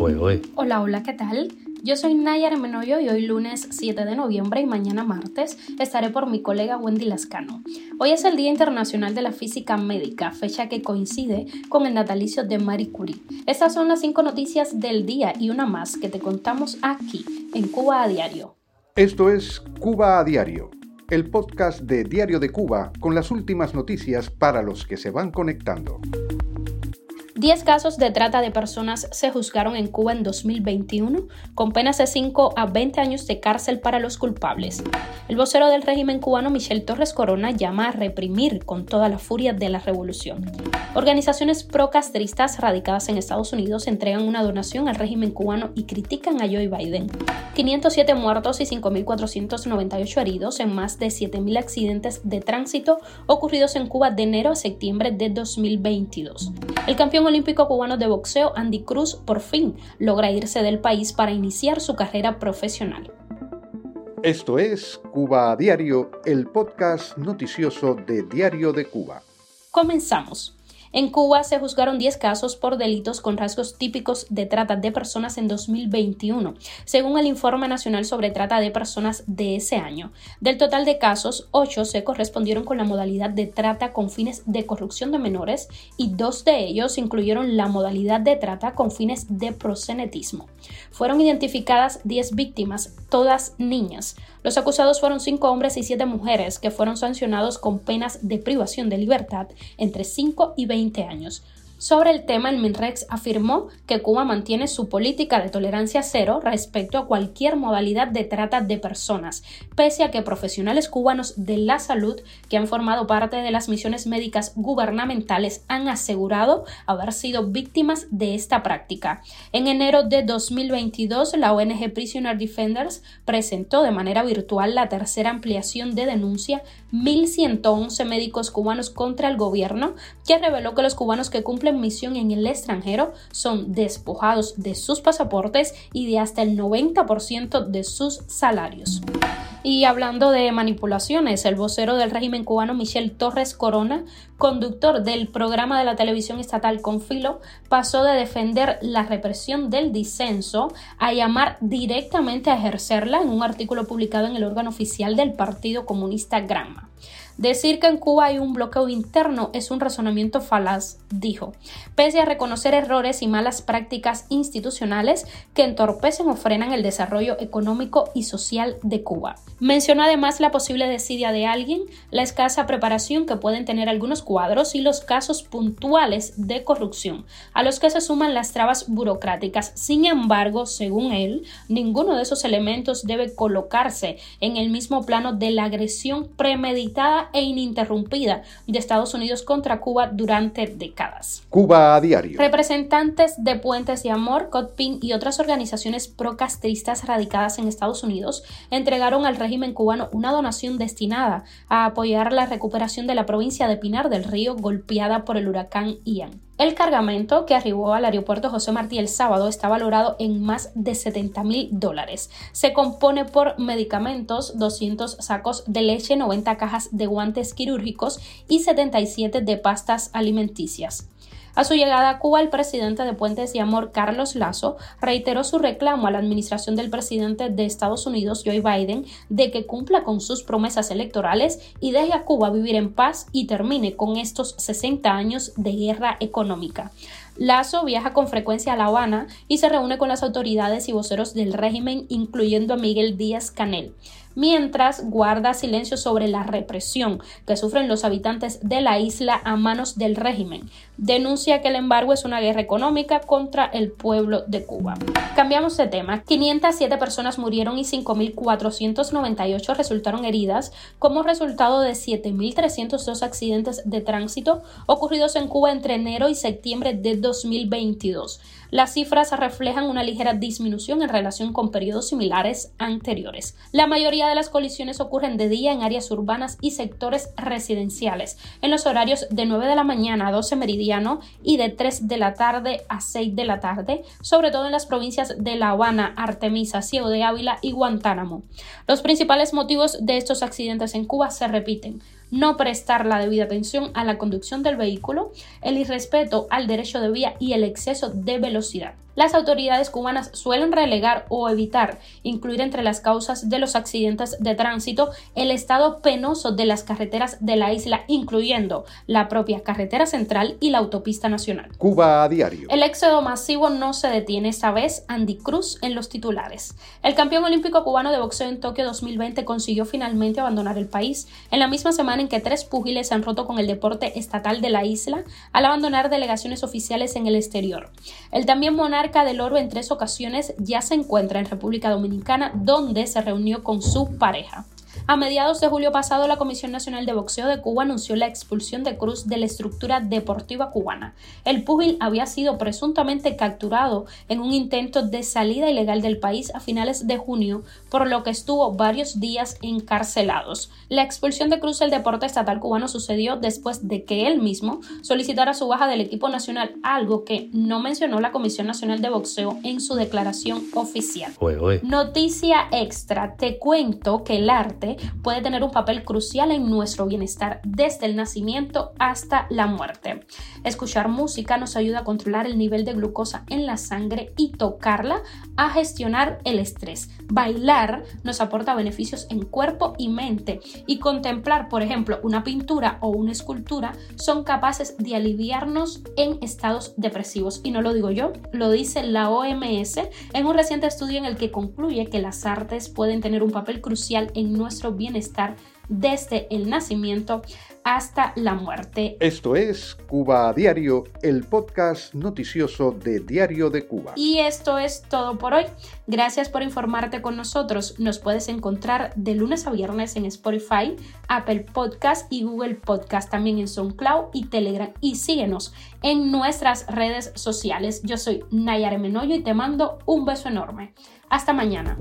Hola, hola, ¿qué tal? Yo soy Nayar Menoyo y hoy lunes 7 de noviembre y mañana martes estaré por mi colega Wendy Lascano. Hoy es el Día Internacional de la Física Médica, fecha que coincide con el natalicio de Marie Curie. Estas son las cinco noticias del día y una más que te contamos aquí, en Cuba a Diario. Esto es Cuba a Diario, el podcast de Diario de Cuba con las últimas noticias para los que se van conectando. 10 casos de trata de personas se juzgaron en Cuba en 2021, con penas de 5 a 20 años de cárcel para los culpables. El vocero del régimen cubano, Michel Torres Corona, llama a reprimir con toda la furia de la revolución. Organizaciones pro-castristas radicadas en Estados Unidos entregan una donación al régimen cubano y critican a Joe Biden. 507 muertos y 5.498 heridos en más de 7.000 accidentes de tránsito ocurridos en Cuba de enero a septiembre de 2022. El campeón olímpico cubano de boxeo Andy Cruz por fin logra irse del país para iniciar su carrera profesional. Esto es Cuba a Diario, el podcast noticioso de Diario de Cuba. Comenzamos. En Cuba se juzgaron 10 casos por delitos con rasgos típicos de trata de personas en 2021, según el Informe Nacional sobre Trata de Personas de ese año. Del total de casos, 8 se correspondieron con la modalidad de trata con fines de corrupción de menores y dos de ellos incluyeron la modalidad de trata con fines de prosenetismo. Fueron identificadas 10 víctimas, todas niñas. Los acusados fueron 5 hombres y 7 mujeres que fueron sancionados con penas de privación de libertad entre 5 y 20 años. Sobre el tema, el MINREX afirmó que Cuba mantiene su política de tolerancia cero respecto a cualquier modalidad de trata de personas, pese a que profesionales cubanos de la salud que han formado parte de las misiones médicas gubernamentales han asegurado haber sido víctimas de esta práctica. En enero de 2022, la ONG Prisoner Defenders presentó de manera virtual la tercera ampliación de denuncia 1.111 médicos cubanos contra el gobierno, que reveló que los cubanos que cumplen misión en el extranjero son despojados de sus pasaportes y de hasta el 90% de sus salarios. Y hablando de manipulaciones, el vocero del régimen cubano Michel Torres Corona, conductor del programa de la televisión estatal Confilo, pasó de defender la represión del disenso a llamar directamente a ejercerla en un artículo publicado en el órgano oficial del Partido Comunista Granma. Decir que en Cuba hay un bloqueo interno es un razonamiento falaz, dijo, pese a reconocer errores y malas prácticas institucionales que entorpecen o frenan el desarrollo económico y social de Cuba. Mencionó además la posible desidia de alguien, la escasa preparación que pueden tener algunos cuadros y los casos puntuales de corrupción, a los que se suman las trabas burocráticas. Sin embargo, según él, ninguno de esos elementos debe colocarse en el mismo plano de la agresión premeditada e ininterrumpida de Estados Unidos contra Cuba durante décadas. Cuba a diario. Representantes de Puentes de Amor, COTPIN y otras organizaciones procastristas radicadas en Estados Unidos entregaron al régimen cubano una donación destinada a apoyar la recuperación de la provincia de Pinar del Río golpeada por el huracán Ian. El cargamento que arribó al aeropuerto José Martí el sábado está valorado en más de 70 mil dólares. Se compone por medicamentos, 200 sacos de leche, 90 cajas de guantes quirúrgicos y 77 de pastas alimenticias. A su llegada a Cuba, el presidente de Puentes y Amor, Carlos Lazo, reiteró su reclamo a la administración del presidente de Estados Unidos, Joe Biden, de que cumpla con sus promesas electorales y deje a Cuba vivir en paz y termine con estos 60 años de guerra económica. Lazo viaja con frecuencia a La Habana y se reúne con las autoridades y voceros del régimen, incluyendo a Miguel Díaz Canel mientras guarda silencio sobre la represión que sufren los habitantes de la isla a manos del régimen. Denuncia que el embargo es una guerra económica contra el pueblo de Cuba. Cambiamos de tema. 507 personas murieron y 5.498 resultaron heridas como resultado de 7.302 accidentes de tránsito ocurridos en Cuba entre enero y septiembre de 2022. Las cifras reflejan una ligera disminución en relación con periodos similares anteriores. La mayoría las colisiones ocurren de día en áreas urbanas y sectores residenciales, en los horarios de 9 de la mañana a 12 meridiano y de 3 de la tarde a 6 de la tarde, sobre todo en las provincias de La Habana, Artemisa, Ciego de Ávila y Guantánamo. Los principales motivos de estos accidentes en Cuba se repiten no prestar la debida atención a la conducción del vehículo, el irrespeto al derecho de vía y el exceso de velocidad. Las autoridades cubanas suelen relegar o evitar incluir entre las causas de los accidentes de tránsito el estado penoso de las carreteras de la isla, incluyendo la propia carretera central y la autopista nacional. Cuba a diario. El éxodo masivo no se detiene esta vez. Andy Cruz en los titulares. El campeón olímpico cubano de boxeo en Tokio 2020 consiguió finalmente abandonar el país en la misma semana en que tres púgiles han roto con el deporte estatal de la isla al abandonar delegaciones oficiales en el exterior. El también monarca del oro en tres ocasiones ya se encuentra en República Dominicana, donde se reunió con su pareja. A mediados de julio pasado, la Comisión Nacional de Boxeo de Cuba anunció la expulsión de Cruz de la estructura deportiva cubana. El púgil había sido presuntamente capturado en un intento de salida ilegal del país a finales de junio, por lo que estuvo varios días encarcelados. La expulsión de Cruz del deporte estatal cubano sucedió después de que él mismo solicitara su baja del equipo nacional, algo que no mencionó la Comisión Nacional de Boxeo en su declaración oficial. Noticia extra, te cuento que el arte puede tener un papel crucial en nuestro bienestar desde el nacimiento hasta la muerte. Escuchar música nos ayuda a controlar el nivel de glucosa en la sangre y tocarla a gestionar el estrés. Bailar nos aporta beneficios en cuerpo y mente y contemplar, por ejemplo, una pintura o una escultura son capaces de aliviarnos en estados depresivos. Y no lo digo yo, lo dice la OMS en un reciente estudio en el que concluye que las artes pueden tener un papel crucial en nuestro bienestar desde el nacimiento hasta la muerte. Esto es Cuba a Diario, el podcast noticioso de Diario de Cuba. Y esto es todo por hoy. Gracias por informarte con nosotros. Nos puedes encontrar de lunes a viernes en Spotify, Apple Podcast y Google Podcast, también en SoundCloud y Telegram. Y síguenos en nuestras redes sociales. Yo soy Nayar Menoyo y te mando un beso enorme. Hasta mañana.